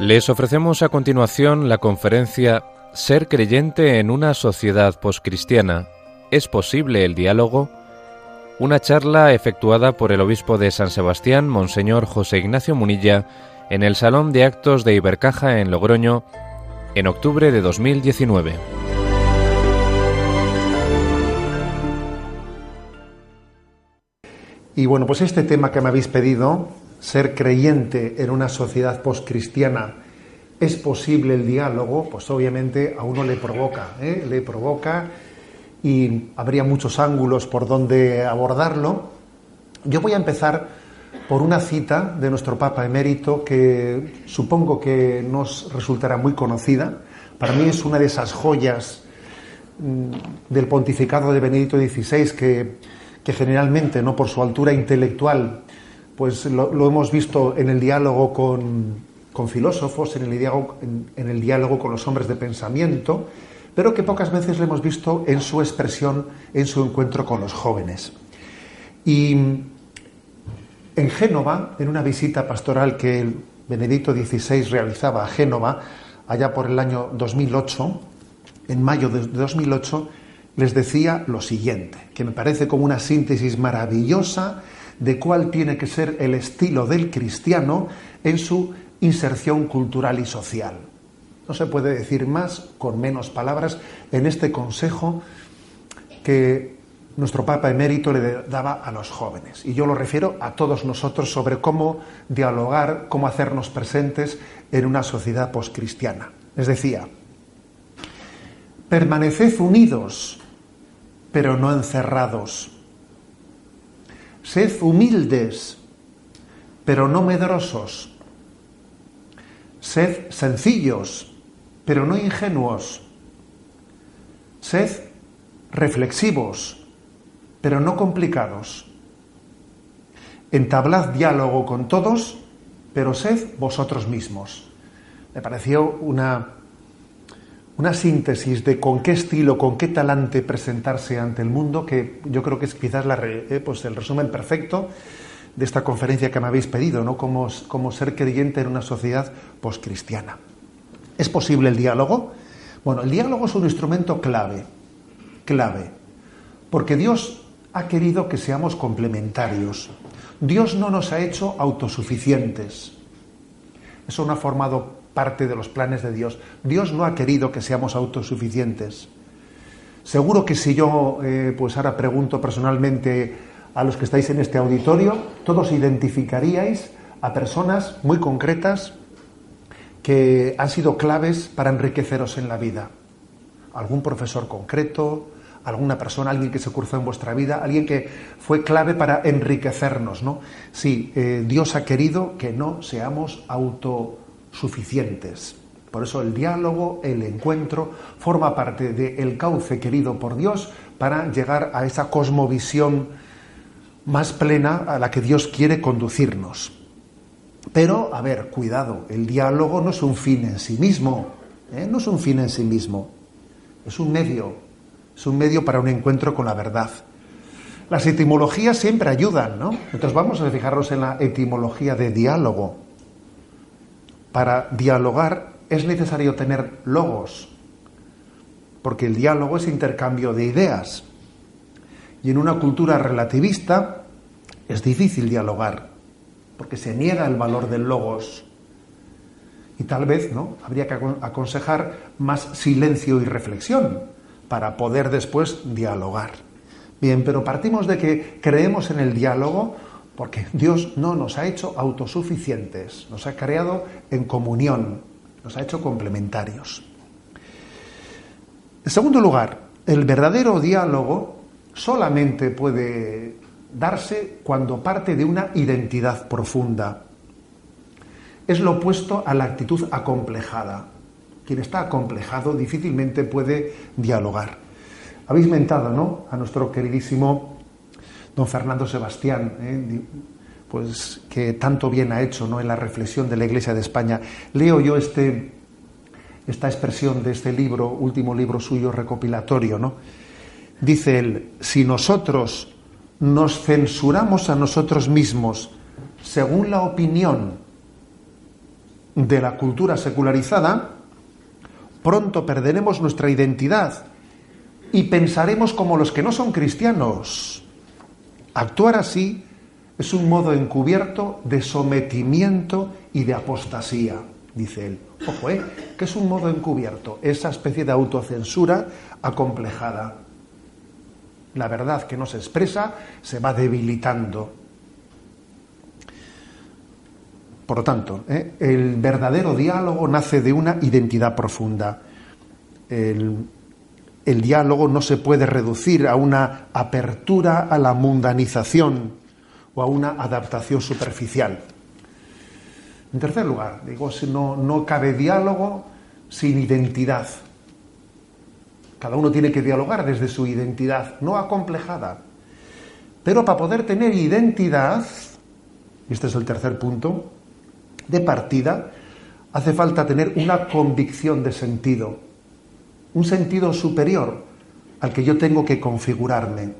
Les ofrecemos a continuación la conferencia Ser creyente en una sociedad poscristiana. ¿Es posible el diálogo? Una charla efectuada por el obispo de San Sebastián, Monseñor José Ignacio Munilla, en el Salón de Actos de Ibercaja en Logroño, en octubre de 2019. Y bueno, pues este tema que me habéis pedido, ser creyente en una sociedad poscristiana, ¿es posible el diálogo? Pues obviamente a uno le provoca, ¿eh? le provoca y habría muchos ángulos por donde abordarlo. Yo voy a empezar por una cita de nuestro Papa emérito que supongo que nos resultará muy conocida. Para mí es una de esas joyas mm, del pontificado de Benedicto XVI que, que generalmente, no por su altura intelectual, pues lo, hemos visto en el diálogo con, filósofos, en el, diálogo, con los hombres de pensamiento, pero que pocas veces lo hemos visto en su expresión, en su encuentro con los jóvenes. Y en Génova, en una visita pastoral que Benedicto XVI realizaba a Génova, allá por el año 2008, en mayo de 2008, les decía lo siguiente, que me parece como una síntesis maravillosa de cuál tiene que ser el estilo del cristiano en su inserción cultural y social. No se puede decir más con menos palabras en este consejo que nuestro Papa emérito le daba a los jóvenes. Y yo lo refiero a todos nosotros sobre cómo dialogar, cómo hacernos presentes en una sociedad poscristiana. Les decía, permaneced unidos, pero no encerrados Sed humildes, pero no medrosos. Sed sencillos, pero no ingenuos. Sed reflexivos, pero no complicados. Entablad diálogo con todos, pero sed vosotros mismos. Me pareció una una síntesis de con qué estilo, con qué talante presentarse ante el mundo, que yo creo que es quizás la, eh, pues el resumen perfecto de esta conferencia que me habéis pedido, ¿no? Cómo, ser creyente en una sociedad poscristiana. ¿Es posible el diálogo? Bueno, el diálogo es un instrumento clave, clave, porque Dios ha querido que seamos complementarios. Dios no nos ha hecho autosuficientes. Eso no ha formado parte de los planes de Dios. Dios no ha querido que seamos autosuficientes. Seguro que si yo, eh, pues ahora pregunto personalmente a los que estáis en este auditorio, todos identificaríais a personas muy concretas que han sido claves para enriqueceros en la vida. Algún profesor concreto, alguna persona, alguien que se cruzó en vuestra vida, alguien que fue clave para enriquecernos, ¿no? Sí, eh, Dios ha querido que no seamos auto suficientes. Por eso el diálogo, el encuentro, forma parte del cauce querido por Dios para llegar a esa cosmovisión más plena a la que Dios quiere conducirnos. Pero, a ver, cuidado, el diálogo no es un fin en sí mismo, ¿eh? no es un fin en sí mismo, es un medio, es un medio para un encuentro con la verdad. Las etimologías siempre ayudan, ¿no? Entonces vamos a fijarnos en la etimología de diálogo. Para dialogar es necesario tener logos, porque el diálogo es intercambio de ideas. Y en una cultura relativista es difícil dialogar, porque se niega el valor del logos. Y tal vez ¿no? habría que aconsejar más silencio y reflexión para poder después dialogar. Bien, pero partimos de que creemos en el diálogo porque Dios no nos ha hecho autosuficientes, nos ha creado en comunión, nos ha hecho complementarios. En segundo lugar, el verdadero diálogo solamente puede darse cuando parte de una identidad profunda. Es lo opuesto a la actitud acomplejada. Quien está acomplejado difícilmente puede dialogar. Habéis mentado, ¿no? A nuestro queridísimo don Fernando Sebastián, ¿eh? pues que tanto bien ha hecho ¿no? en la reflexión de la Iglesia de España. Leo yo este, esta expresión de este libro, último libro suyo recopilatorio, ¿no? Dice él, si nosotros nos censuramos a nosotros mismos según la opinión de la cultura secularizada, pronto perderemos nuestra identidad y pensaremos como los que no son cristianos. Actuar así es un modo encubierto de sometimiento y de apostasía, dice él. Ojo, ¿eh? que es un modo encubierto, esa especie de autocensura acomplejada. La verdad que no se expresa se va debilitando. Por lo tanto, ¿eh? el verdadero diálogo nace de una identidad profunda. El, el diálogo no se puede reducir a una apertura a la mundanización o a una adaptación superficial. En tercer lugar, digo, no, no cabe diálogo sin identidad. Cada uno tiene que dialogar desde su identidad, no acomplejada. Pero para poder tener identidad, y este es el tercer punto, de partida, hace falta tener una convicción de sentido, un sentido superior al que yo tengo que configurarme.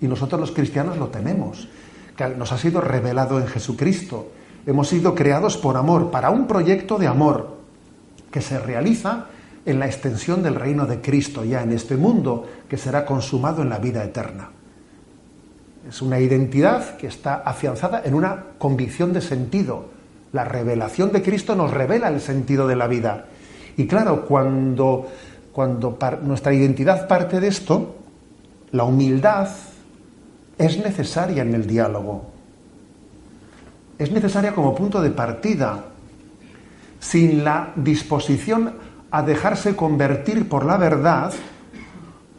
Y nosotros los cristianos lo tenemos, que nos ha sido revelado en Jesucristo. Hemos sido creados por amor, para un proyecto de amor que se realiza en la extensión del reino de Cristo ya en este mundo, que será consumado en la vida eterna. Es una identidad que está afianzada en una convicción de sentido, la revelación de Cristo nos revela el sentido de la vida. Y claro, cuando, cuando nuestra identidad parte de esto, la humildad es necesaria en el diálogo. Es necesaria como punto de partida. Sin la disposición a dejarse convertir por la verdad,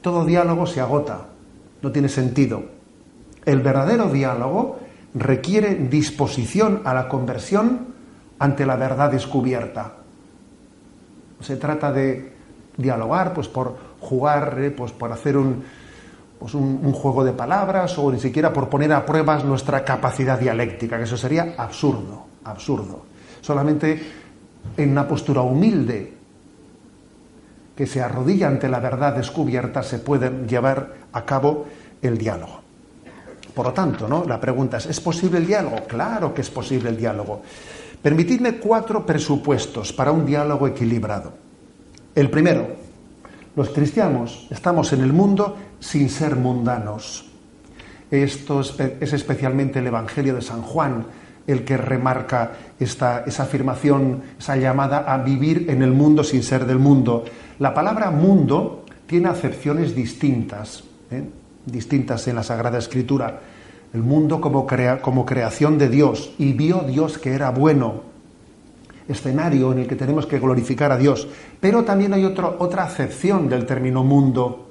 todo diálogo se agota, no tiene sentido. El verdadero diálogo requiere disposición a la conversión ante la verdad descubierta. Se trata de dialogar pues, por jugar, eh, pues, por hacer pues, un, un, juego de palabras o ni siquiera por poner a pruebas nuestra capacidad dialéctica, que eso sería absurdo, absurdo. Solamente en una postura humilde que se arrodilla ante la verdad descubierta se puede llevar a cabo el diálogo. Por lo tanto, ¿no? La pregunta es, ¿es posible el diálogo? Claro que es posible el diálogo. Permitidme cuatro presupuestos para un diálogo equilibrado. El primero, los cristianos estamos en el mundo sin ser mundanos. Esto es, especialmente el Evangelio de San Juan el que remarca esta, esa afirmación, esa llamada a vivir en el mundo sin ser del mundo. La palabra mundo tiene acepciones distintas. ¿eh? distintas en la Sagrada Escritura. El mundo como, crea, como creación de Dios y vio Dios que era bueno, escenario en el que tenemos que glorificar a Dios. Pero también hay otra acepción del término mundo.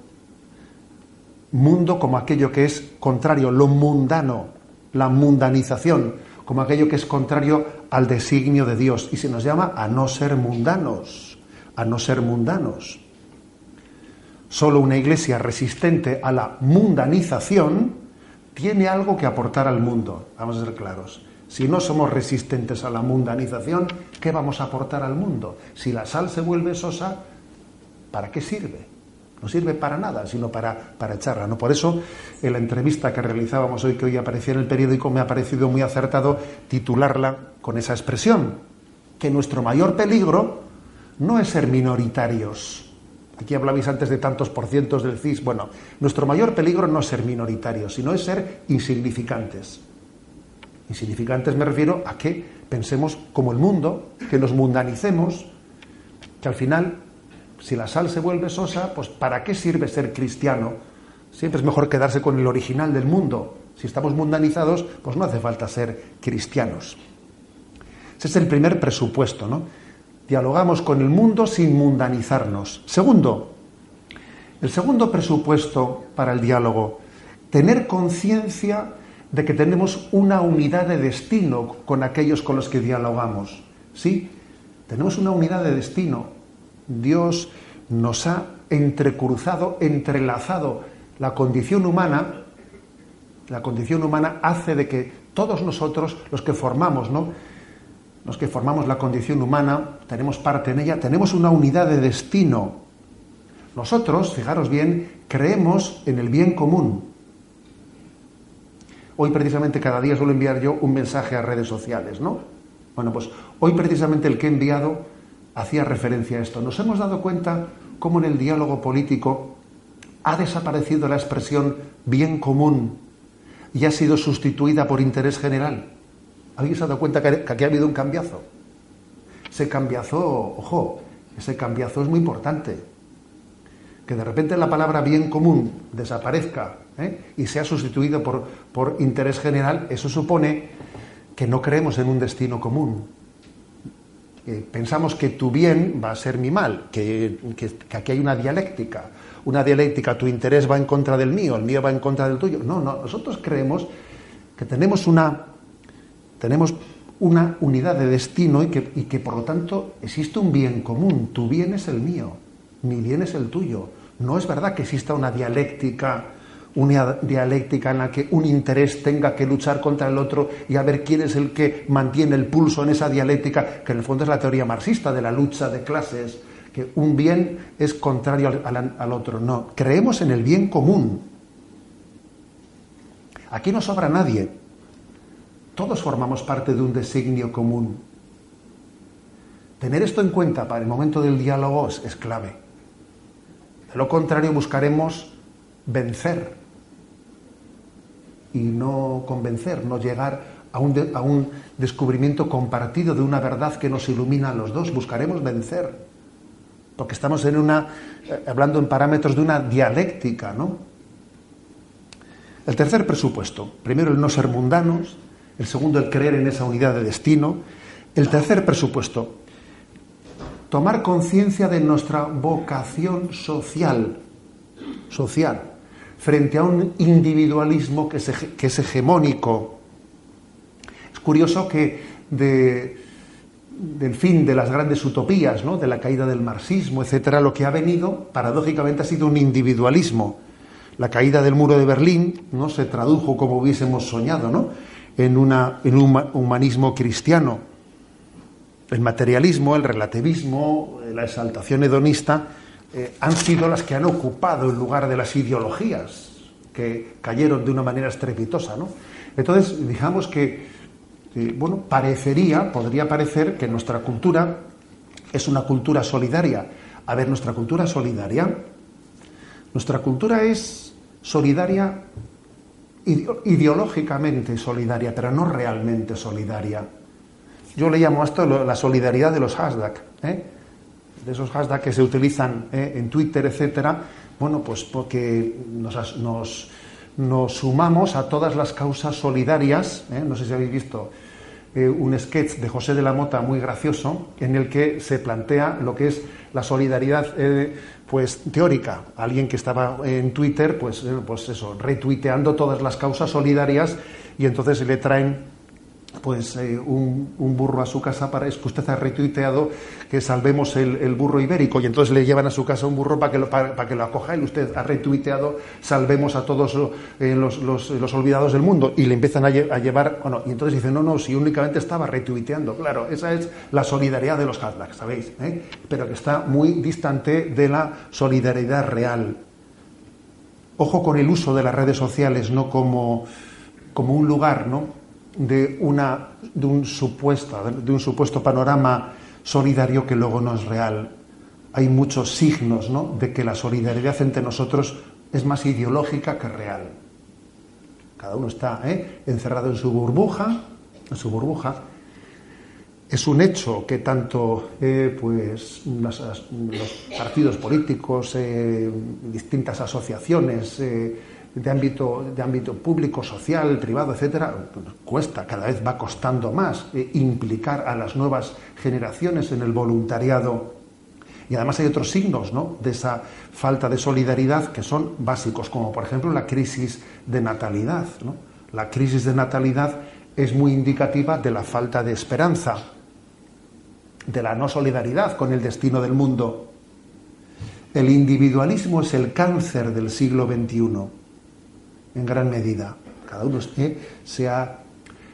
Mundo como aquello que es contrario, lo mundano, la mundanización, como aquello que es contrario al designio de Dios. Y se nos llama a no ser mundanos, a no ser mundanos. Solo una iglesia resistente a la mundanización tiene algo que aportar al mundo. Vamos a ser claros. Si no somos resistentes a la mundanización, ¿qué vamos a aportar al mundo? Si la sal se vuelve sosa, ¿para qué sirve? No sirve para nada, sino para, para echarla. ¿no? Por eso, en la entrevista que realizábamos hoy, que hoy aparecía en el periódico, me ha parecido muy acertado titularla con esa expresión, que nuestro mayor peligro no es ser minoritarios, Aquí hablabais antes de tantos por cientos del CIS. Bueno, nuestro mayor peligro no es ser minoritarios, sino es ser insignificantes. Insignificantes me refiero a que pensemos como el mundo, que nos mundanicemos, que al final, si la sal se vuelve sosa, pues ¿para qué sirve ser cristiano? Siempre es mejor quedarse con el original del mundo. Si estamos mundanizados, pues no hace falta ser cristianos. Ese es el primer presupuesto, ¿no? Dialogamos con el mundo sin mundanizarnos. Segundo, el segundo presupuesto para el diálogo, tener conciencia de que tenemos una unidad de destino con aquellos con los que dialogamos. Sí, tenemos una unidad de destino. Dios nos ha entrecruzado, entrelazado la condición humana. La condición humana hace de que todos nosotros, los que formamos, ¿no? los que formamos la condición humana, tenemos parte en ella, tenemos una unidad de destino. Nosotros, fijaros bien, creemos en el bien común. Hoy precisamente cada día suelo enviar yo un mensaje a redes sociales, ¿no? Bueno, pues hoy precisamente el que he enviado hacía referencia a esto. Nos hemos dado cuenta cómo en el diálogo político ha desaparecido la expresión bien común y ha sido sustituida por interés general. ¿Alguien se ha dado cuenta que aquí ha habido un cambiazo? Ese cambiazo, ojo, ese cambiazo es muy importante. Que de repente la palabra bien común desaparezca ¿eh? y sea sustituida por, por interés general, eso supone que no creemos en un destino común. pensamos que tu bien va a ser mi mal, que, que, aquí hay una dialéctica. Una dialéctica, tu interés va en contra del mío, el mío va en contra del tuyo. No, no, nosotros creemos que tenemos una, tenemos una unidad de destino y que, y que por lo tanto existe un bien común. Tu bien es el mío, mi bien es el tuyo. No es verdad que exista una dialéctica, una dialéctica en la que un interés tenga que luchar contra el otro y a ver quién es el que mantiene el pulso en esa dialéctica, que en el fondo es la teoría marxista de la lucha de clases, que un bien es contrario al, otro. No, creemos en el bien común. Aquí no sobra nadie. Todos formamos parte de un designio común. Tener esto en cuenta para el momento del diálogo es, clave. Lo contrario, buscaremos vencer y no convencer, no llegar a un, a un, descubrimiento compartido de una verdad que nos ilumina a los dos. Buscaremos vencer, porque estamos en una, eh, hablando en parámetros de una dialéctica, ¿no? El tercer presupuesto, primero el no ser mundanos, el segundo, el creer en esa unidad de destino. El tercer presupuesto, tomar conciencia de nuestra vocación social, social, frente a un individualismo que es, hegemónico. Es curioso que del fin de las grandes utopías, ¿no? de la caída del marxismo, etcétera, lo que ha venido, paradójicamente, ha sido un individualismo. La caída del muro de Berlín no se tradujo como hubiésemos soñado, ¿no? en, una, en un humanismo cristiano. El materialismo, el relativismo, la exaltación hedonista eh, han sido las que han ocupado el lugar de las ideologías que cayeron de una manera estrepitosa. ¿no? Entonces, digamos que, eh, bueno, parecería, podría parecer que nuestra cultura es una cultura solidaria. A ver, nuestra cultura solidaria, nuestra cultura es solidaria ideológicamente solidaria, pero no realmente solidaria. Yo le llamo a esto la solidaridad de los hashtags, ¿eh? de esos hashtags que se utilizan ¿eh? en Twitter, etcétera. Bueno, pues porque nos, sumamos a todas las causas solidarias. ¿eh? No sé si habéis visto un sketch de José de la Mota muy gracioso en el que se plantea lo que es la solidaridad pues teórica, alguien que estaba en Twitter, pues, eh, pues eso, retuiteando todas las causas solidarias y entonces le traen pues eh, un, burro a su casa para es que usted ha retuiteado que salvemos el, burro ibérico y entonces le llevan a su casa un burro para que lo, para, que lo acoja y usted ha retuiteado salvemos a todos eh, los, los, olvidados del mundo y le empiezan a, llevar bueno, y entonces dice no, no, si únicamente estaba retuiteando claro, esa es la solidaridad de los hashtags, ¿sabéis? pero que está muy distante de la solidaridad real ojo con el uso de las redes sociales no como, como un lugar, ¿no? De, una, de, un supuesto, de un supuesto panorama solidario que luego no es real. Hay muchos signos ¿no? de que la solidaridad entre nosotros es más ideológica que real. Cada uno está ¿eh? encerrado en su burbuja, en su burbuja. Es un hecho que tanto eh, pues, los, partidos políticos, eh, distintas asociaciones, de ámbito, de ámbito público, social, privado, etcétera, cuesta, cada vez va costando más eh, implicar a las nuevas generaciones en el voluntariado. Y además hay otros signos ¿no? de esa falta de solidaridad que son básicos, como por ejemplo la crisis de natalidad. La crisis de natalidad es muy indicativa de la falta de esperanza, de la no solidaridad con el destino del mundo. El individualismo es el cáncer del siglo XXI en gran medida. Cada uno se, ha,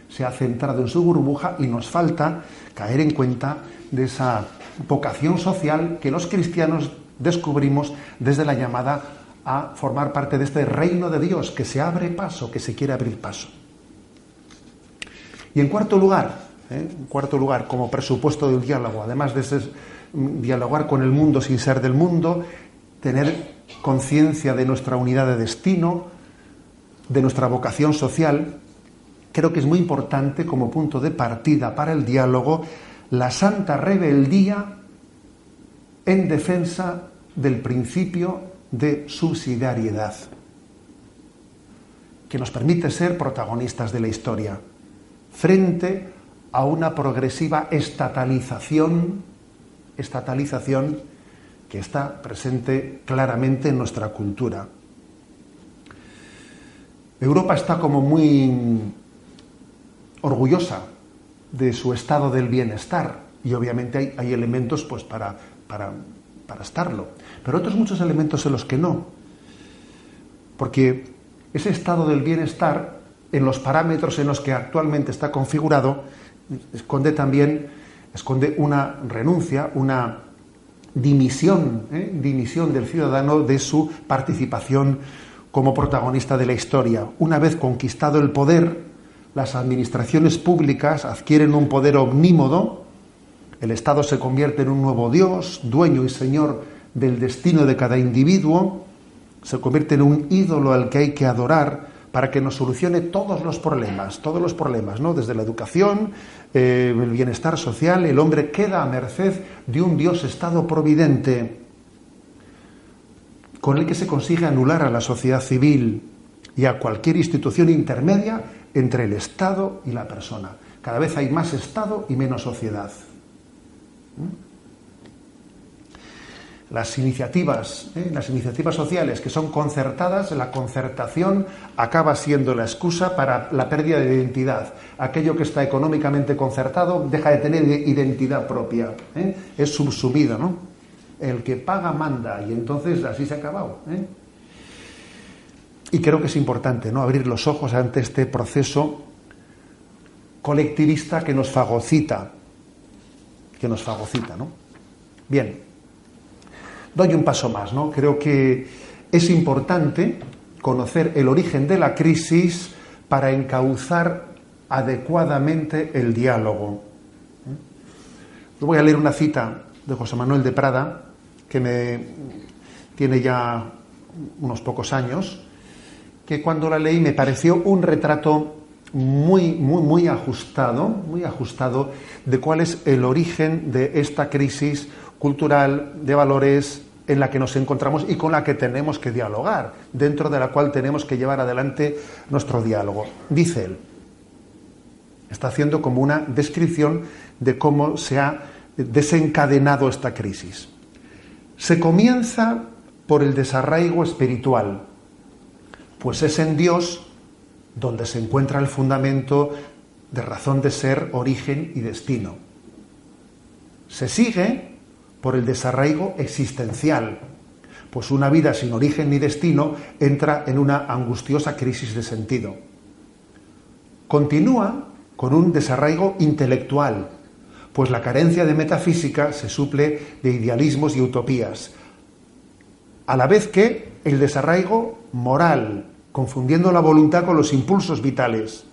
se ha centrado en su burbuja y nos falta caer en cuenta de esa vocación social que los cristianos descubrimos desde la llamada a formar parte de este reino de Dios que se abre paso, que se quiere abrir paso. Y en cuarto lugar, ¿eh? En cuarto lugar, como presupuesto del diálogo, además de ese, mm, dialogar con el mundo sin ser del mundo, tener conciencia de nuestra unidad de destino, de nuestra vocación social, creo que es muy importante como punto de partida para el diálogo la santa rebeldía en defensa del principio de subsidiariedad, que nos permite ser protagonistas de la historia, frente a una progresiva estatalización, que está presente claramente en nuestra cultura. Europa está como muy orgullosa de su estado del bienestar y obviamente hay, elementos pues para, para, para estarlo, pero otros muchos elementos en los que no, porque ese estado del bienestar en los parámetros en los que actualmente está configurado esconde también esconde una renuncia, una dimisión, ¿eh? dimisión del ciudadano de su participación como protagonista de la historia. Una vez conquistado el poder, las administraciones públicas adquieren un poder omnímodo, el Estado se convierte en un nuevo Dios, dueño y señor del destino de cada individuo, se convierte en un ídolo al que hay que adorar para que nos solucione todos los problemas, todos los problemas, ¿no? Desde la educación, eh, el bienestar social, el hombre queda a merced de un Dios Estado providente con el que se consigue anular a la sociedad civil y a cualquier institución intermedia entre el Estado y la persona. Cada vez hay más Estado y menos sociedad. ¿Mm? Las iniciativas, ¿eh? las iniciativas sociales que son concertadas, la concertación acaba siendo la excusa para la pérdida de identidad. Aquello que está económicamente concertado deja de tener identidad propia, ¿eh? es subsumido, ¿no? El que paga manda y entonces así se ha acabado. ¿eh? Y creo que es importante ¿no? abrir los ojos ante este proceso colectivista que nos fagocita, que nos fagocita, ¿no? Bien, doy un paso más, ¿no? Creo que es importante conocer el origen de la crisis para encauzar adecuadamente el diálogo. Yo voy a leer una cita de José Manuel de Prada, que me tiene ya unos pocos años, que cuando la leí me pareció un retrato muy, muy, muy ajustado, muy ajustado de cuál es el origen de esta crisis cultural de valores en la que nos encontramos y con la que tenemos que dialogar, dentro de la cual tenemos que llevar adelante nuestro diálogo. Dice él, está haciendo como una descripción de cómo se ha desencadenado esta crisis. Se comienza por el desarraigo espiritual, pues es en Dios donde se encuentra el fundamento de razón de ser, origen y destino. Se sigue por el desarraigo existencial, pues una vida sin origen ni destino entra en una angustiosa crisis de sentido. Continúa con un desarraigo intelectual, pues la carencia de metafísica se suple de idealismos y utopías, a la vez que el desarraigo moral, confundiendo la voluntad con los impulsos vitales,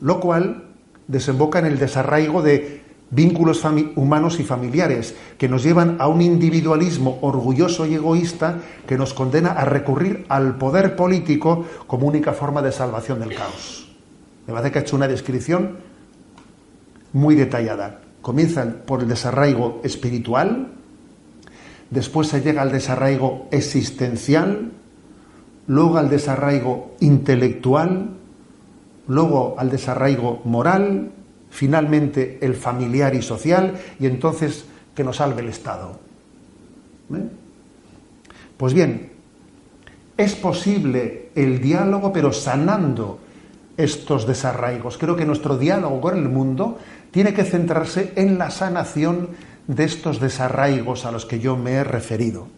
lo cual desemboca en el desarraigo de vínculos humanos y familiares que nos llevan a un individualismo orgulloso y egoísta que nos condena a recurrir al poder político como única forma de salvación del caos. Me parece que ha hecho una descripción muy detallada. Comienzan por el desarraigo espiritual, después se llega al desarraigo existencial, luego al desarraigo intelectual, luego al desarraigo moral, finalmente el familiar y social, y entonces que nos salve el Estado. ¿Eh? Pues bien, es posible el diálogo, pero sanando estos desarraigos. Creo que nuestro diálogo con el mundo tiene que centrarse en la sanación de estos desarraigos a los que yo me he referido.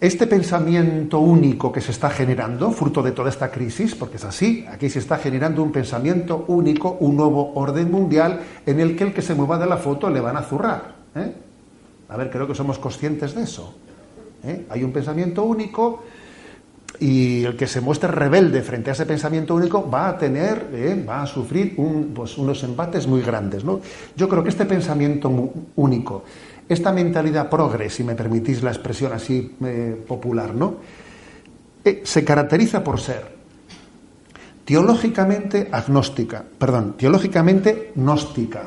Este pensamiento único que se está generando, fruto de toda esta crisis, porque es así, aquí se está generando un pensamiento único, un nuevo orden mundial en el que el que se mueva de la foto le van a zurrar. ¿eh? A ver, creo que somos conscientes de eso. ¿eh? Hay un pensamiento único, y el que se muestre rebelde frente a ese pensamiento único va a tener, eh, va a sufrir pues, unos embates muy grandes. Yo creo que este pensamiento único, esta mentalidad progres, si me permitís la expresión así eh, popular, ¿no? Eh, se caracteriza por ser teológicamente agnóstica, perdón, teológicamente gnóstica,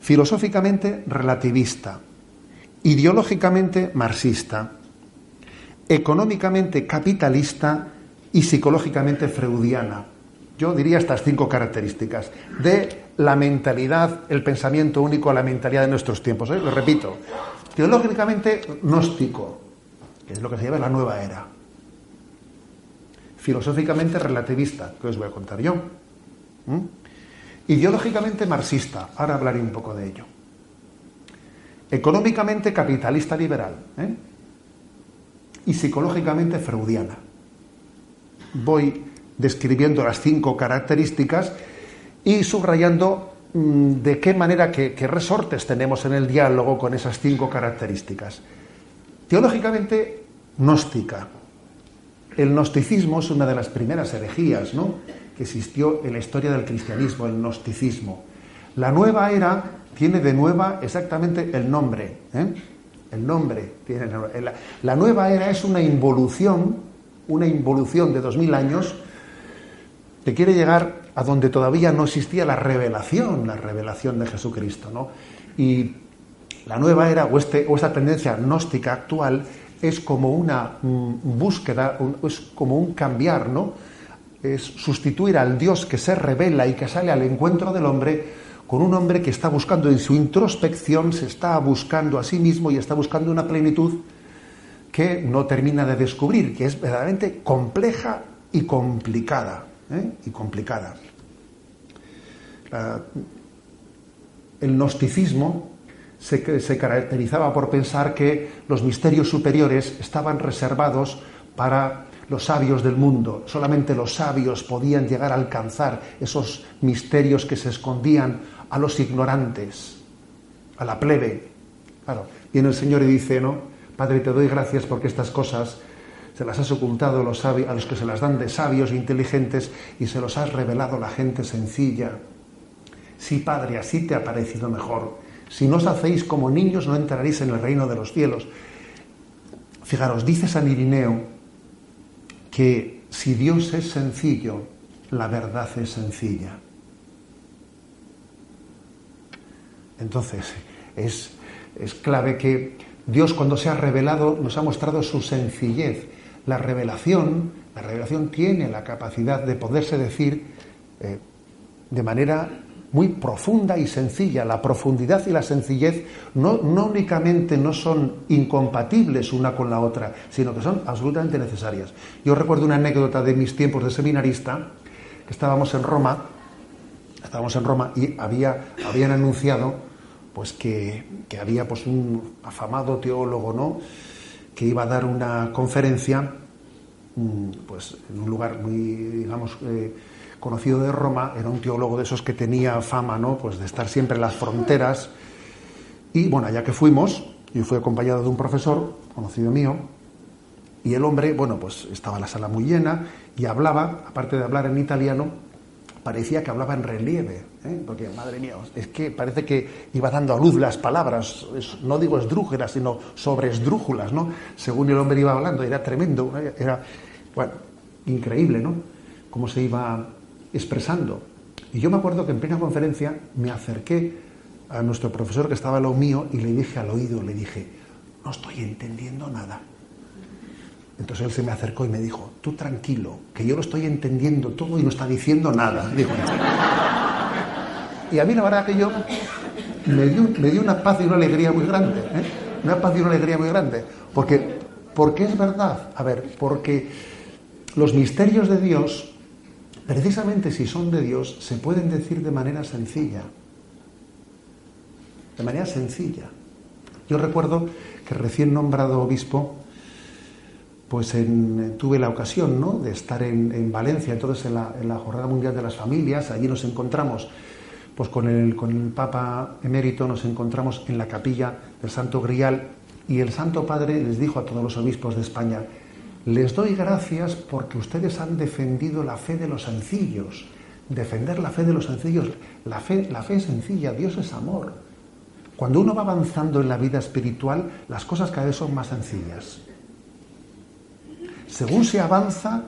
filosóficamente relativista, ideológicamente marxista, económicamente capitalista y psicológicamente freudiana. Yo diría estas cinco características de la mentalidad, el pensamiento único a la mentalidad de nuestros tiempos. ¿eh? Lo repito, teológicamente gnóstico, que es lo que se llama la nueva era. Filosóficamente relativista, que os voy a contar yo. Ideológicamente marxista, ahora hablaré un poco de ello. Económicamente capitalista liberal. ¿eh? Y psicológicamente freudiana. Voy describiendo las cinco características y subrayando mm, de qué manera, qué, resortes tenemos en el diálogo con esas cinco características. Teológicamente, gnóstica. El gnosticismo es una de las primeras herejías ¿no? que existió en la historia del cristianismo, el gnosticismo. La nueva era tiene de nueva exactamente el nombre. ¿eh? El nombre tiene la, la nueva era es una involución, una involución de dos mil años que quiere llegar a donde todavía no existía la revelación, la revelación de Jesucristo, ¿no? Y la nueva era o, este, o esta tendencia gnóstica actual es como una mm, búsqueda, es como un cambiar, ¿no? Es sustituir al Dios que se revela y que sale al encuentro del hombre con un hombre que está buscando en su introspección, se está buscando a sí mismo y está buscando una plenitud que no termina de descubrir, que es verdaderamente compleja y complicada. ¿eh? Y complicada. el gnosticismo se, se caracterizaba por pensar que los misterios superiores estaban reservados para los sabios del mundo. Solamente los sabios podían llegar a alcanzar esos misterios que se escondían a los ignorantes, a la plebe. Claro, viene el Señor y dice, ¿no? Padre, te doy gracias porque estas cosas se las has ocultado a los, a los que se las dan de sabios e inteligentes y se los has revelado a la gente sencilla. Sí, Padre, así te ha parecido mejor. Si no os hacéis como niños, no entraréis en el reino de los cielos. Fijaros, dice San Irineo que si Dios es sencillo, la verdad es sencilla. Entonces, es, clave que Dios cuando se ha revelado nos ha mostrado su sencillez. La revelación, la revelación tiene la capacidad de poderse decir eh, de manera muy profunda y sencilla. La profundidad y la sencillez no, no, únicamente no son incompatibles una con la otra, sino que son absolutamente necesarias. Yo recuerdo una anécdota de mis tiempos de seminarista, que estábamos en Roma, estábamos en Roma y había, habían anunciado pues que, había pues un afamado teólogo, ¿no? que iba a dar una conferencia mm, pues en un lugar muy digamos eh, conocido de Roma, era un teólogo de esos que tenía fama, ¿no? pues de estar siempre en las fronteras. Y bueno, allá que fuimos, yo fui acompañado de un profesor conocido mío, y el hombre, bueno, pues estaba la sala muy llena y hablaba, aparte de hablar en italiano, parecía que hablaba en relieve, ¿eh? porque madre mía, es que parece que iba dando a luz las palabras, no digo esdrújulas, sino sobre esdrújulas, ¿no? Según el hombre iba hablando, era tremendo, era, bueno, increíble, ¿no? Cómo se iba expresando. Y yo me acuerdo que en plena conferencia me acerqué a nuestro profesor que estaba a lo mío y le dije al oído, le dije, no estoy entendiendo nada. Entonces él se me acercó y me dijo, tú tranquilo, que yo lo estoy entendiendo todo y no está diciendo nada. y a mí la verdad que yo me dio, una paz y una alegría muy grande, ¿eh? una paz y una alegría muy grande, porque, porque es verdad, a ver, porque los misterios de Dios, precisamente si son de Dios, se pueden decir de manera sencilla, de manera sencilla. Yo recuerdo que recién nombrado obispo, pues tuve la ocasión ¿no? de estar en, Valencia, entonces en la, Jornada Mundial de las Familias, allí nos encontramos pues con el, con el Papa emérito, nos encontramos en la capilla del Santo Grial y el Santo Padre les dijo a todos los obispos de España, les doy gracias porque ustedes han defendido la fe de los sencillos. Defender la fe de los sencillos, la fe, la fe es sencilla, Dios es amor. Cuando uno va avanzando en la vida espiritual, las cosas cada vez son más sencillas. Según se avanza,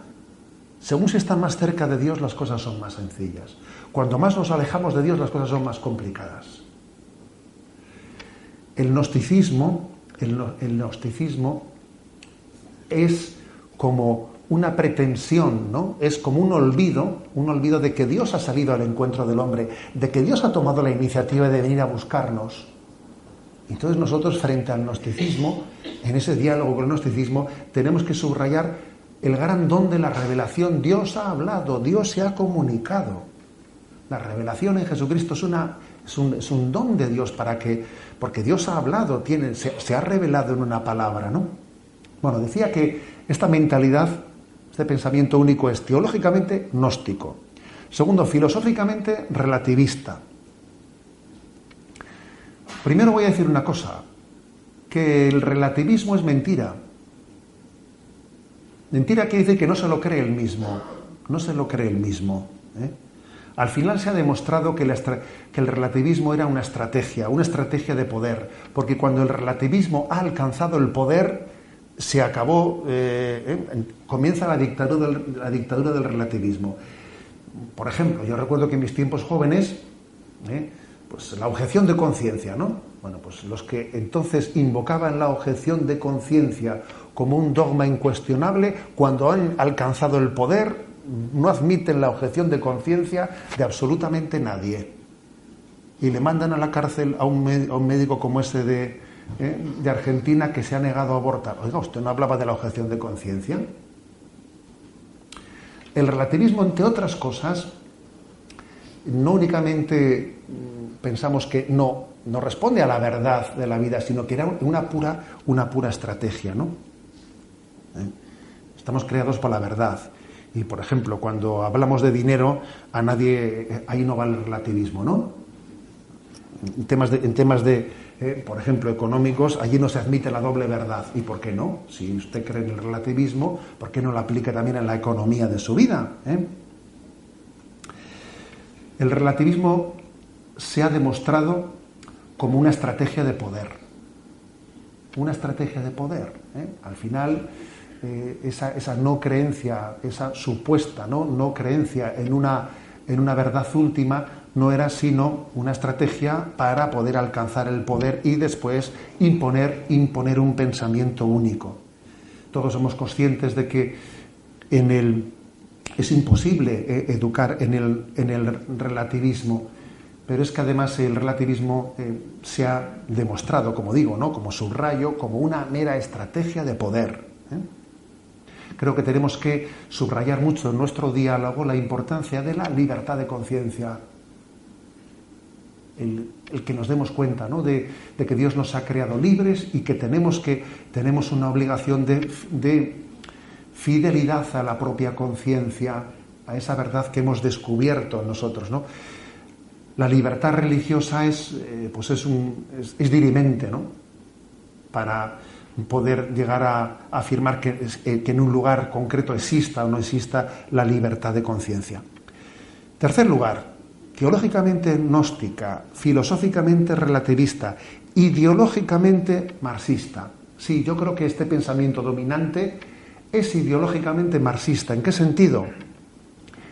según se está más cerca de Dios, las cosas son más sencillas. Cuando más nos alejamos de Dios, las cosas son más complicadas. El gnosticismo, el, gnosticismo es como una pretensión, ¿no? Es como un olvido, un olvido de que Dios ha salido al encuentro del hombre, de que Dios ha tomado la iniciativa de venir a buscarnos. Entonces nosotros frente al gnosticismo, en ese diálogo con el gnosticismo, tenemos que subrayar el gran don de la revelación. Dios ha hablado, Dios se ha comunicado. La revelación en Jesucristo es, una, es, un, don de Dios para que, porque Dios ha hablado, tiene, se, ha revelado en una palabra, ¿no? Bueno, decía que esta mentalidad, este pensamiento único es teológicamente gnóstico. Segundo, filosóficamente relativista. Primero voy a decir una cosa, que el relativismo es mentira. Mentira quiere decir que no se lo cree el mismo, no se lo cree el mismo. ¿eh? Al final se ha demostrado que, el relativismo era una estrategia, una estrategia de poder, porque cuando el relativismo ha alcanzado el poder, se acabó, eh, comienza la dictadura, del, la dictadura del relativismo. Por ejemplo, yo recuerdo que en mis tiempos jóvenes, eh, pues la objeción de conciencia, ¿no? Bueno, pues los que entonces invocaban la objeción de conciencia como un dogma incuestionable, cuando han alcanzado el poder, no admiten la objeción de conciencia de absolutamente nadie. Y le mandan a la cárcel a un, médico como ese de, eh, de Argentina que se ha negado a abortar. Oiga, usted no hablaba de la objeción de conciencia. El relativismo, entre otras cosas, no únicamente pensamos que no, no responde a la verdad de la vida, sino que era una pura, una pura estrategia, ¿no? ¿Eh? Estamos creados para la verdad. Y, por ejemplo, cuando hablamos de dinero, a nadie, ahí no va el relativismo, ¿no? En temas de, en temas de eh, por ejemplo, económicos, allí no se admite la doble verdad. ¿Y por qué no? Si usted cree en el relativismo, ¿por qué no lo aplica también en la economía de su vida? Eh? El relativismo se ha demostrado como una estrategia de poder. Una estrategia de poder. ¿eh? Al final, eh, esa, no creencia, esa supuesta no, creencia en una, en una verdad última, no era sino una estrategia para poder alcanzar el poder y después imponer, imponer un pensamiento único. Todos somos conscientes de que en el, es imposible eh, educar en el, en el, relativismo, pero es que además el relativismo eh, se ha demostrado, como digo, ¿no? como subrayo, como una mera estrategia de poder creo que tenemos que subrayar mucho en nuestro diálogo la importancia de la libertad de conciencia. El, que nos demos cuenta ¿no? de, que Dios nos ha creado libres y que tenemos, que, tenemos una obligación de, fidelidad a la propia conciencia, a esa verdad que hemos descubierto en nosotros. ¿no? La libertad religiosa es, eh, pues es, un, es, dirimente ¿no? para poder llegar a, afirmar que, eh, que, en un lugar concreto exista o no exista la libertad de conciencia. Tercer lugar, teológicamente gnóstica, filosóficamente relativista, ideológicamente marxista. Sí, yo creo que este pensamiento dominante es ideológicamente marxista. ¿En qué sentido?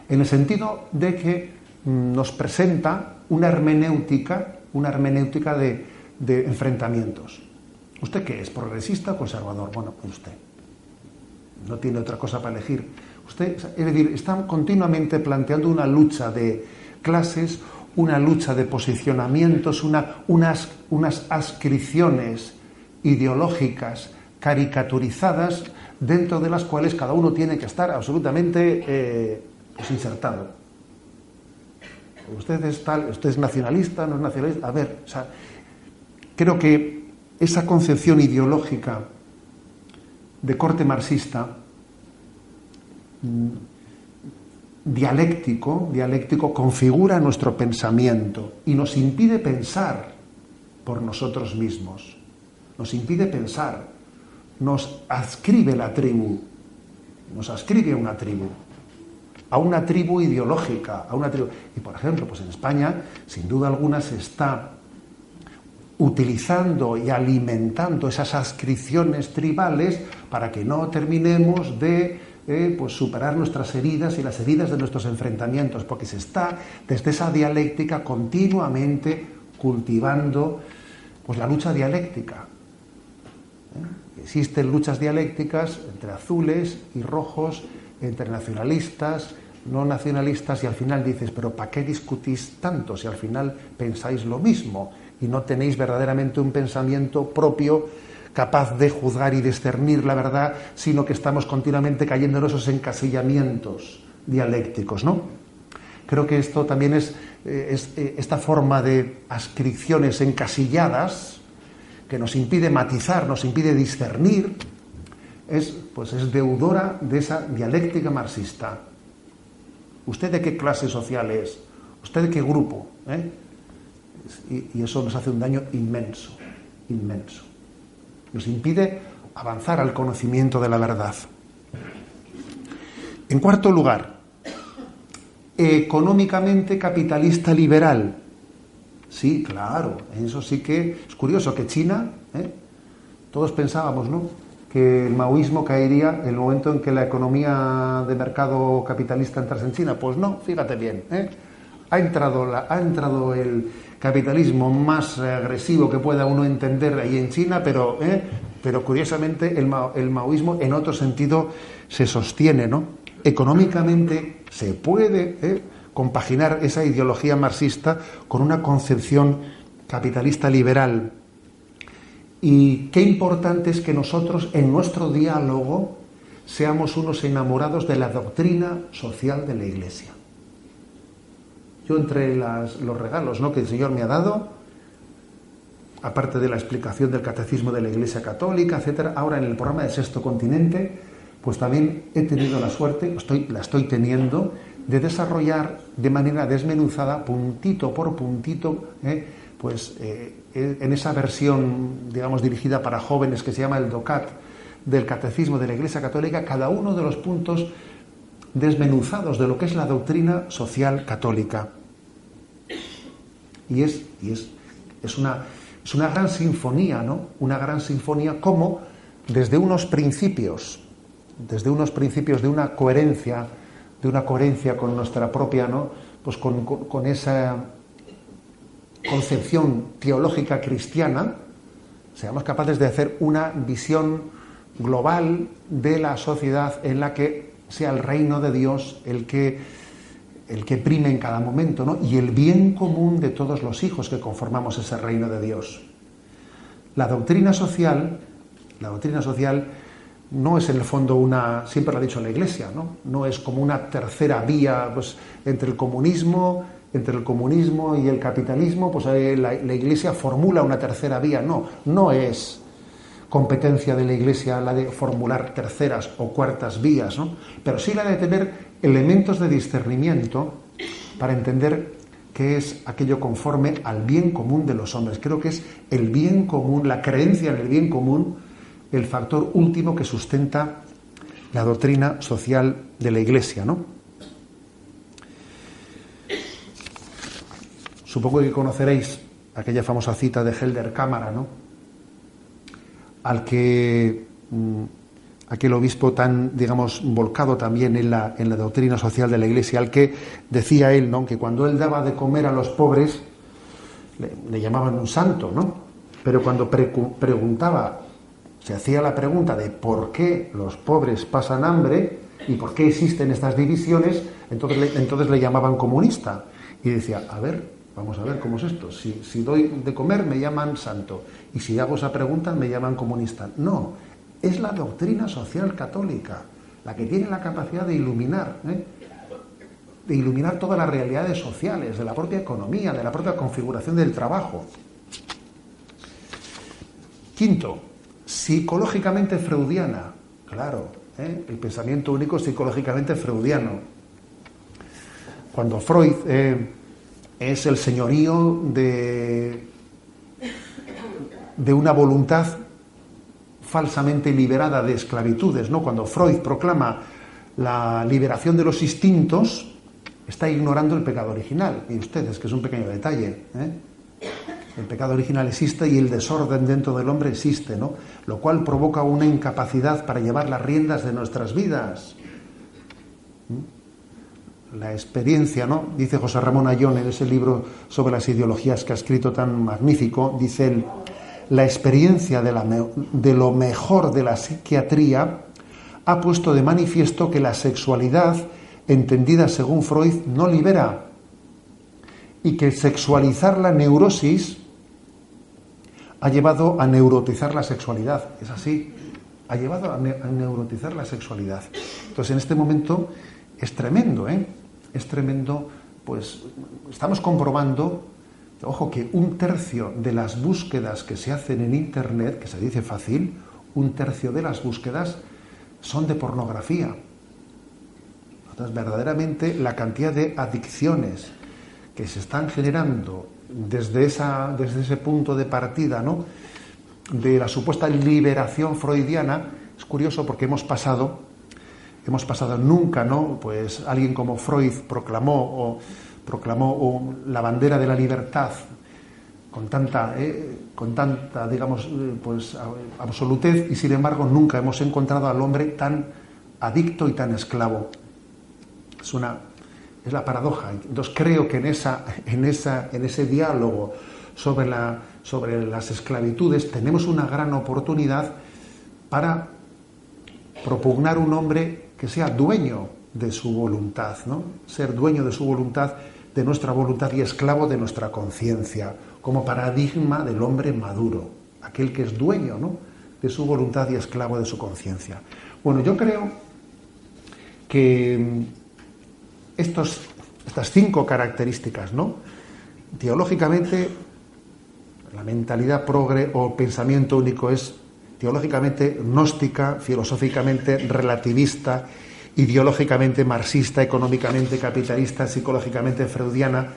En el sentido de que nos presenta una hermenéutica, una hermenéutica de, enfrentamientos. ¿Usted qué es? ¿Progresista o conservador? Bueno, pues usted. No tiene otra cosa para elegir. Usted, es decir, está continuamente planteando una lucha de clases, una lucha de posicionamientos, unas, unas ascripciones ideológicas caricaturizadas dentro de las cuales cada uno tiene que estar absolutamente eh, pues insertado. Usted es tal, usted es nacionalista, no es nacionalista. A ver, o sea, creo que esa concepción ideológica de corte marxista, mm, dialéctico, dialéctico configura nuestro pensamiento y nos impide pensar por nosotros mismos, nos impide pensar, nos adscribe la tribu, nos ascribe a una tribu, a una tribu ideológica, a una tribu. Y por ejemplo, pues en España, sin duda alguna, se está utilizando y alimentando esas adscripciones tribales para que no terminemos de eh, pues superar nuestras heridas y las heridas de nuestros enfrentamientos, porque se está desde esa dialéctica continuamente cultivando pues la lucha dialéctica. ¿Eh? Existen luchas dialécticas entre azules y rojos, entre nacionalistas, no nacionalistas, y al final dices, pero ¿para qué discutís tanto si al final pensáis lo mismo y no tenéis verdaderamente un pensamiento propio capaz de juzgar y discernir la verdad, sino que estamos continuamente cayendo en esos encasillamientos dialécticos, ¿no? Creo que esto también es, eh, eh, esta forma de ascripciones encasilladas que nos impide matizar, nos impide discernir, es, pues es deudora de esa dialéctica marxista. ¿Usted de qué clase social es? ¿Usted de qué grupo? ¿Eh? y eso nos hace un daño inmenso, inmenso nos impide avanzar al conocimiento de la verdad. En cuarto lugar, económicamente capitalista liberal. Sí, claro, eso sí que es curioso que China, ¿eh? todos pensábamos, ¿no? Que el maoísmo caería en el momento en que la economía de mercado capitalista entrase en China. Pues no, fíjate bien, ¿eh? ha, entrado ha entrado el, capitalismo más agresivo que pueda uno entender ahí en China, pero, ¿eh? pero curiosamente el, maoísmo en otro sentido se sostiene, ¿no? Económicamente se puede ¿eh? compaginar esa ideología marxista con una concepción capitalista liberal. Y qué importante es que nosotros en nuestro diálogo seamos unos enamorados de la doctrina social de la Iglesia. Yo entre los regalos ¿no? que el Señor me ha dado, aparte de la explicación del catecismo de la Iglesia Católica, etcétera, ahora en el programa de Sexto Continente, pues también he tenido la suerte, estoy, la estoy teniendo, de desarrollar de manera desmenuzada, puntito por puntito, ¿eh? pues eh, en esa versión, digamos, dirigida para jóvenes que se llama el DOCAT del Catecismo de la Iglesia Católica, cada uno de los puntos desmenuzados de lo que es la doctrina social católica. Y es, y es, es, una, es una gran sinfonía, ¿no? Una gran sinfonía como desde unos principios, desde unos principios de una coherencia, de una coherencia con nuestra propia, ¿no? Pues con, con esa concepción teológica cristiana, seamos capaces de hacer una visión global de la sociedad en la que sea el reino de Dios el que el que prime en cada momento, ¿no? Y el bien común de todos los hijos que conformamos ese reino de Dios. La doctrina social, la doctrina social no es en el fondo una, siempre lo ha dicho la Iglesia, ¿no? No es como una tercera vía, pues, entre el comunismo, entre el comunismo y el capitalismo, pues la, la Iglesia formula una tercera vía. No, no es competencia de la Iglesia la de formular terceras o cuartas vías, ¿no? Pero sí la de tener elementos de discernimiento para entender qué es aquello conforme al bien común de los hombres. Creo que es el bien común, la creencia en el bien común, el factor último que sustenta la doctrina social de la Iglesia, ¿no? Supongo que conoceréis aquella famosa cita de Helder Cámara, ¿no? Al que mm, aquel obispo tan, digamos, volcado también en la, en la doctrina social de la Iglesia, al que decía él, ¿no? que cuando él daba de comer a los pobres, le, llamaban un santo, ¿no? Pero cuando preguntaba, se hacía la pregunta de por qué los pobres pasan hambre y por qué existen estas divisiones, entonces entonces le llamaban comunista. Y decía, a ver, vamos a ver cómo es esto. Si, si doy de comer me llaman santo y si hago esa pregunta me llaman comunista. No, es la doctrina social católica, la que tiene la capacidad de iluminar, ¿eh? de iluminar todas las realidades sociales, de la propia economía, de la propia configuración del trabajo. Quinto, psicológicamente freudiana, claro, ¿eh? el pensamiento único psicológicamente freudiano. Cuando Freud eh, es el señorío de, de una voluntad falsamente liberada de esclavitudes, ¿no? Cuando Freud proclama la liberación de los instintos, está ignorando el pecado original. Y ustedes, que es un pequeño detalle. ¿eh? El pecado original existe y el desorden dentro del hombre existe, ¿no? Lo cual provoca una incapacidad para llevar las riendas de nuestras vidas. La experiencia, ¿no? Dice José Ramón Ayón en ese libro sobre las ideologías que ha escrito tan magnífico, dice él, la experiencia de, lo mejor de la psiquiatría ha puesto de manifiesto que la sexualidad, entendida según Freud, no libera y que sexualizar la neurosis ha llevado a neurotizar la sexualidad. Es así, ha llevado a, neurotizar la sexualidad. Entonces, en este momento es tremendo, ¿eh? Es tremendo, pues estamos comprobando, ojo, que un tercio de las búsquedas que se hacen en Internet, que se dice fácil, un tercio de las búsquedas son de pornografía. Entonces, verdaderamente la cantidad de adicciones que se están generando desde, esa, desde ese punto de partida, ¿no? de la supuesta liberación freudiana, es curioso porque hemos pasado, hemos pasado nunca, ¿no? Pues alguien como Freud proclamó o proclamó la bandera de la libertad con tanta, eh, con tanta, digamos, eh, pues absolutez y sin embargo nunca hemos encontrado al hombre tan adicto y tan esclavo. Es una es la paradoja. Entonces creo que en, esa, en, esa, en ese diálogo sobre, la, sobre las esclavitudes tenemos una gran oportunidad para propugnar un hombre que sea dueño de su voluntad, ¿no? ser dueño de su voluntad, de nuestra voluntad y esclavo de nuestra conciencia, como paradigma del hombre maduro, aquel que es dueño ¿no? de su voluntad y esclavo de su conciencia. Bueno, yo creo que estos, estas cinco características, ¿no? Teológicamente, la mentalidad progre o pensamiento único es teológicamente gnóstica, filosóficamente relativista, ideológicamente marxista, económicamente capitalista, psicológicamente freudiana.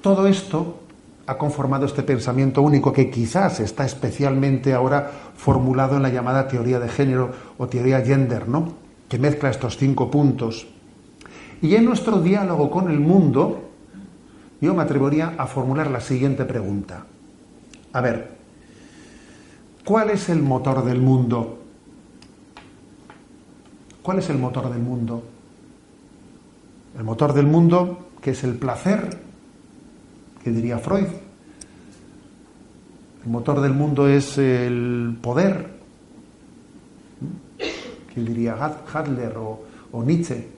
Todo esto ha conformado este pensamiento único que quizás está especialmente ahora formulado en la llamada teoría de género o teoría gender, ¿no? Que mezcla estos cinco puntos y en nuestro diálogo con el mundo, yo me atrevería a formular la siguiente pregunta. A ver, ¿cuál es el motor del mundo? ¿Cuál es el motor del mundo? El motor del mundo, que es el placer, que diría Freud. El motor del mundo es el poder, que diría Hadler o, o Nietzsche.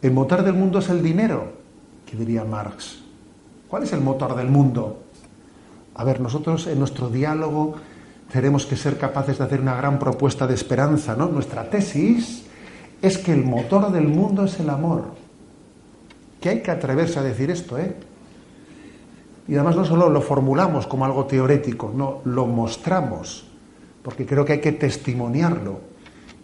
El motor del mundo es el dinero, que diría Marx. ¿Cuál es el motor del mundo? A ver, nosotros en nuestro diálogo tenemos que ser capaces de hacer una gran propuesta de esperanza, ¿no? Nuestra tesis es que el motor del mundo es el amor. Que hay que atreverse a decir esto, ¿eh? Y además no solo lo formulamos como algo teórico, no, lo mostramos, porque creo que hay que testimoniarlo.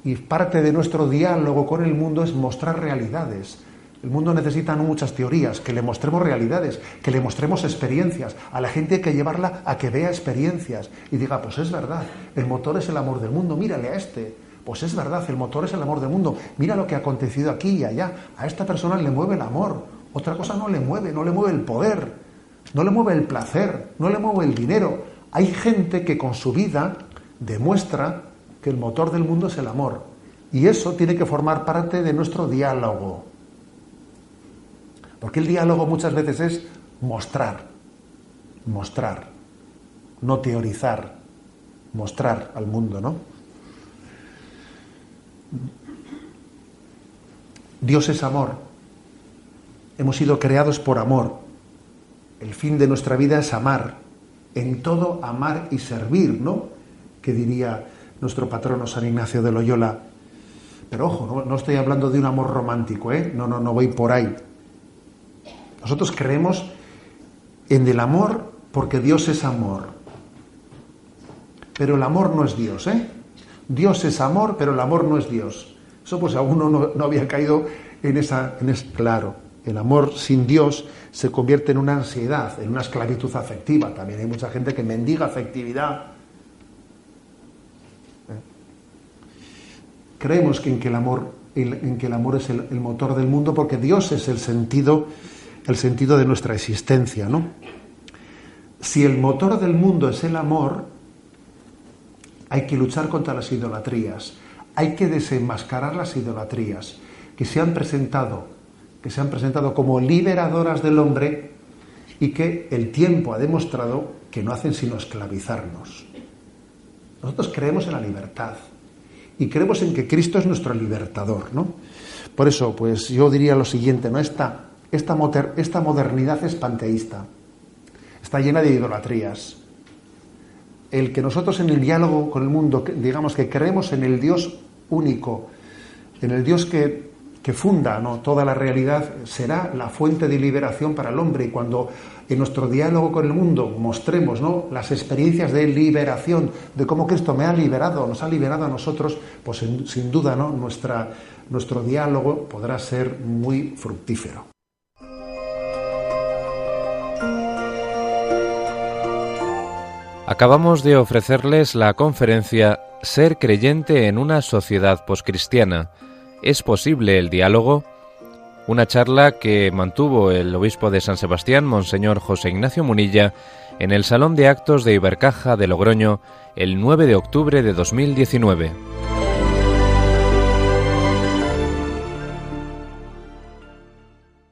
Y parte de nuestro diálogo con el mundo es mostrar realidades. El mundo necesita no muchas teorías, que le mostremos realidades, que le mostremos experiencias. A la gente hay que llevarla a que vea experiencias y diga, pues es verdad, el motor es el amor del mundo, mírale a este. Pues es verdad, el motor es el amor del mundo. Mira lo que ha acontecido aquí y allá. A esta persona le mueve el amor. Otra cosa no le mueve, no le mueve el poder, no le mueve el placer, no le mueve el dinero. Hay gente que con su vida demuestra que el motor del mundo es el amor. Y eso tiene que formar parte de nuestro diálogo. Porque el diálogo muchas veces es mostrar, mostrar, no teorizar, mostrar al mundo, ¿no? Dios es amor. Hemos sido creados por amor. El fin de nuestra vida es amar. En todo amar y servir, ¿no? Que diría nuestro patrono San Ignacio de Loyola. Pero ojo, no, estoy hablando de un amor romántico, ¿eh? No, no, no voy por ahí. Nosotros creemos en el amor porque Dios es amor. Pero el amor no es Dios, ¿eh? Dios es amor, pero el amor no es Dios. Eso pues aún no, no había caído en esa, en ese claro. El amor sin Dios se convierte en una ansiedad, en una esclavitud afectiva. También hay mucha gente que mendiga afectividad Creemos que en que el amor en, que el amor es el, motor del mundo, porque Dios es el sentido, el sentido de nuestra existencia, ¿no? Si el motor del mundo es el amor, hay que luchar contra las idolatrías, hay que desenmascarar las idolatrías que se han presentado, que se han presentado como liberadoras del hombre y que el tiempo ha demostrado que no hacen sino esclavizarnos. Nosotros creemos en la libertad y creemos en que Cristo es nuestro libertador, ¿no? Por eso, pues yo diría lo siguiente, ¿no? Esta, esta, modernidad es panteísta, está llena de idolatrías. El que nosotros en el diálogo con el mundo, digamos que creemos en el Dios único, en el Dios que, funda ¿no? toda la realidad, será la fuente de liberación para el hombre. Y cuando en nuestro diálogo con el mundo mostremos ¿no? las experiencias de liberación, de cómo Cristo me ha liberado, nos ha liberado a nosotros, pues sin, sin duda ¿no? Nuestra, nuestro diálogo podrá ser muy fructífero. Acabamos de ofrecerles la conferencia Ser creyente en una sociedad poscristiana. ¿Es posible el diálogo? Una charla que mantuvo el obispo de San Sebastián, Monseñor José Ignacio Munilla, en el Salón de Actos de Ibercaja de Logroño el 9 de octubre de 2019.